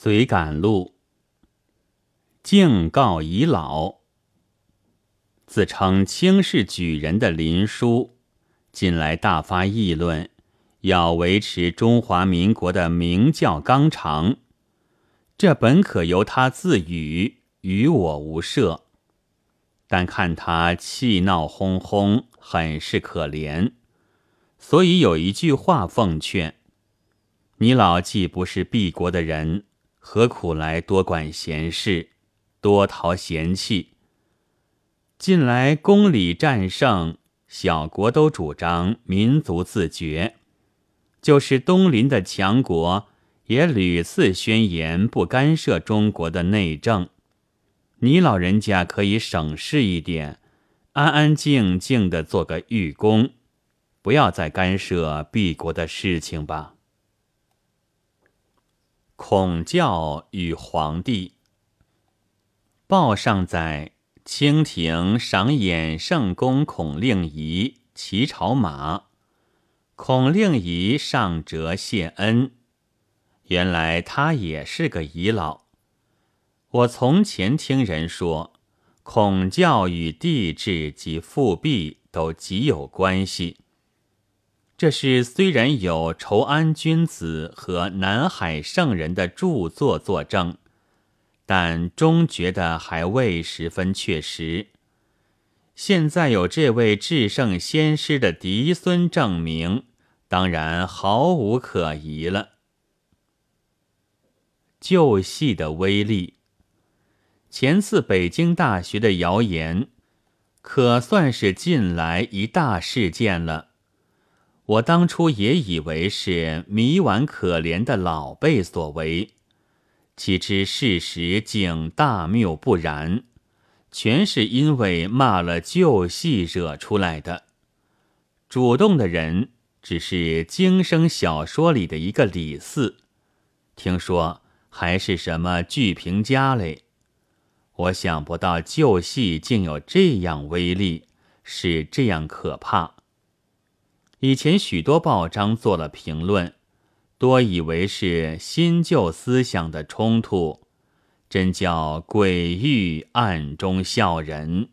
随感路，敬告遗老。自称轻视举人的林殊，近来大发议论，要维持中华民国的明教纲常。这本可由他自语，与我无涉。但看他气闹哄哄，很是可怜，所以有一句话奉劝：你老既不是敝国的人。何苦来多管闲事，多讨嫌弃？近来公理战胜，小国都主张民族自决，就是东邻的强国也屡次宣言不干涉中国的内政。你老人家可以省事一点，安安静静的做个御公，不要再干涉敝国的事情吧。孔教与皇帝。报上载，清廷赏演圣公孔令仪骑朝马，孔令仪上折谢恩。原来他也是个遗老。我从前听人说，孔教与帝制及复辟都极有关系。这是虽然有仇安君子和南海圣人的著作作证，但终觉得还未十分确实。现在有这位至圣先师的嫡孙证明，当然毫无可疑了。旧戏的威力，前次北京大学的谣言，可算是近来一大事件了。我当初也以为是迷顽可怜的老辈所为，岂知事实竟大谬不然，全是因为骂了旧戏惹出来的。主动的人只是经生小说里的一个李四，听说还是什么剧评家嘞。我想不到旧戏竟有这样威力，是这样可怕。以前许多报章做了评论，多以为是新旧思想的冲突，真叫鬼域暗中笑人。